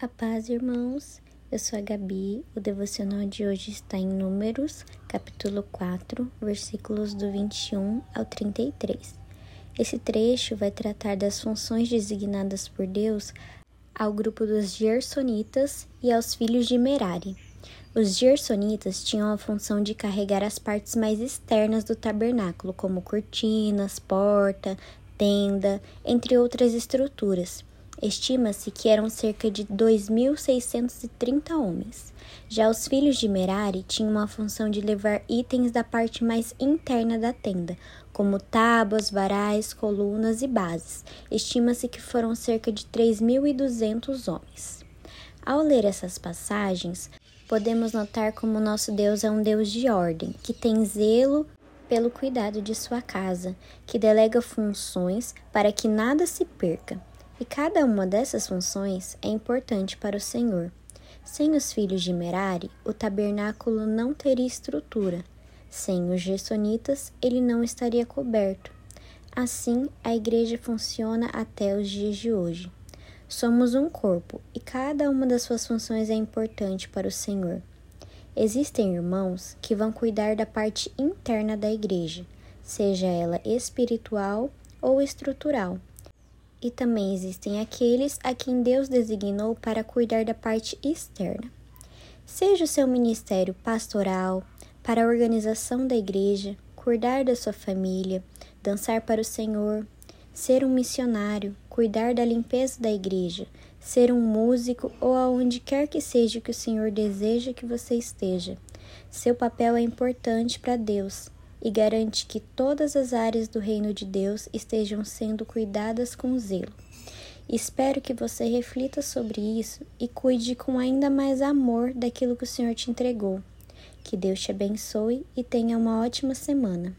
A paz, irmãos. Eu sou a Gabi. O devocional de hoje está em Números, capítulo 4, versículos do 21 ao 33. Esse trecho vai tratar das funções designadas por Deus ao grupo dos Gersonitas e aos filhos de Merari. Os Gersonitas tinham a função de carregar as partes mais externas do tabernáculo, como cortinas, porta, tenda, entre outras estruturas. Estima-se que eram cerca de 2.630 homens. Já os filhos de Merari tinham uma função de levar itens da parte mais interna da tenda, como tábuas, varais, colunas e bases. Estima-se que foram cerca de 3.200 homens. Ao ler essas passagens, podemos notar como nosso Deus é um Deus de ordem, que tem zelo pelo cuidado de sua casa, que delega funções para que nada se perca. E cada uma dessas funções é importante para o Senhor. Sem os filhos de Merari, o tabernáculo não teria estrutura. Sem os gersonitas, ele não estaria coberto. Assim, a igreja funciona até os dias de hoje. Somos um corpo e cada uma das suas funções é importante para o Senhor. Existem irmãos que vão cuidar da parte interna da igreja, seja ela espiritual ou estrutural e também existem aqueles a quem Deus designou para cuidar da parte externa. Seja o seu ministério pastoral, para a organização da igreja, cuidar da sua família, dançar para o Senhor, ser um missionário, cuidar da limpeza da igreja, ser um músico ou aonde quer que seja que o Senhor deseja que você esteja. Seu papel é importante para Deus e garante que todas as áreas do reino de Deus estejam sendo cuidadas com zelo. Espero que você reflita sobre isso e cuide com ainda mais amor daquilo que o Senhor te entregou. Que Deus te abençoe e tenha uma ótima semana.